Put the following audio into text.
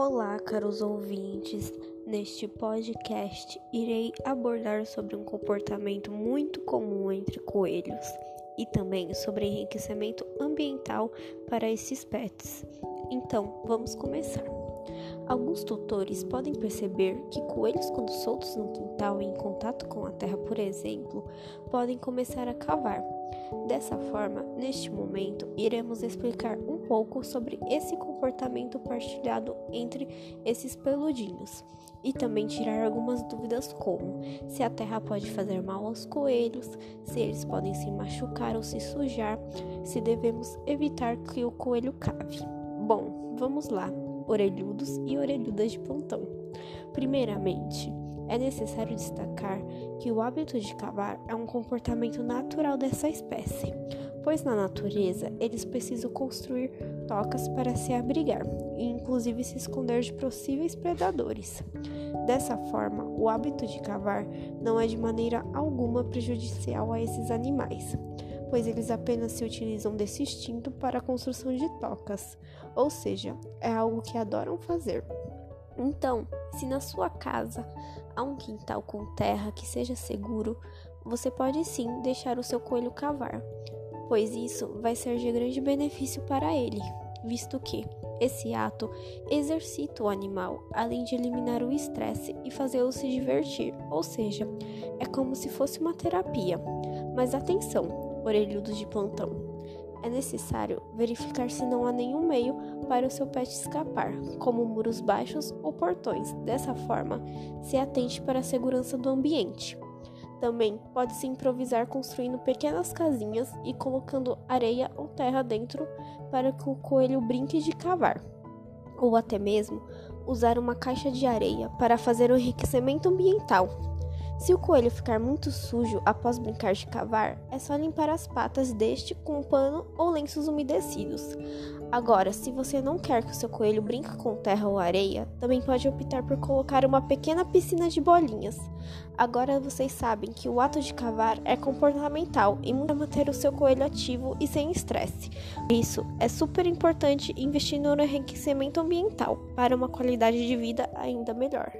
Olá, caros ouvintes. Neste podcast, irei abordar sobre um comportamento muito comum entre coelhos e também sobre enriquecimento ambiental para esses pets. Então, vamos começar. Alguns tutores podem perceber que coelhos, quando soltos no quintal e em contato com a terra, por exemplo, podem começar a cavar. Dessa forma, neste momento, iremos explicar um pouco sobre esse comportamento partilhado entre esses peludinhos e também tirar algumas dúvidas como se a terra pode fazer mal aos coelhos, se eles podem se machucar ou se sujar, se devemos evitar que o coelho cave. Bom, vamos lá orelhudos e orelhudas de plantão. Primeiramente, é necessário destacar que o hábito de cavar é um comportamento natural dessa espécie, pois na natureza eles precisam construir tocas para se abrigar e inclusive se esconder de possíveis predadores. Dessa forma, o hábito de cavar não é de maneira alguma prejudicial a esses animais pois eles apenas se utilizam desse instinto para a construção de tocas, ou seja, é algo que adoram fazer. Então, se na sua casa há um quintal com terra que seja seguro, você pode sim deixar o seu coelho cavar, pois isso vai ser de grande benefício para ele, visto que esse ato exercita o animal, além de eliminar o estresse e fazê-lo se divertir, ou seja, é como se fosse uma terapia. Mas atenção, orelhudos de plantão. É necessário verificar se não há nenhum meio para o seu pet escapar, como muros baixos ou portões. Dessa forma, se atente para a segurança do ambiente. Também pode-se improvisar construindo pequenas casinhas e colocando areia ou terra dentro para que o coelho brinque de cavar. Ou até mesmo usar uma caixa de areia para fazer o enriquecimento ambiental. Se o coelho ficar muito sujo após brincar de cavar, é só limpar as patas deste com um pano ou lenços umedecidos. Agora, se você não quer que o seu coelho brinque com terra ou areia, também pode optar por colocar uma pequena piscina de bolinhas. Agora vocês sabem que o ato de cavar é comportamental e muito manter o seu coelho ativo e sem estresse. Por isso, é super importante investir no enriquecimento ambiental para uma qualidade de vida ainda melhor.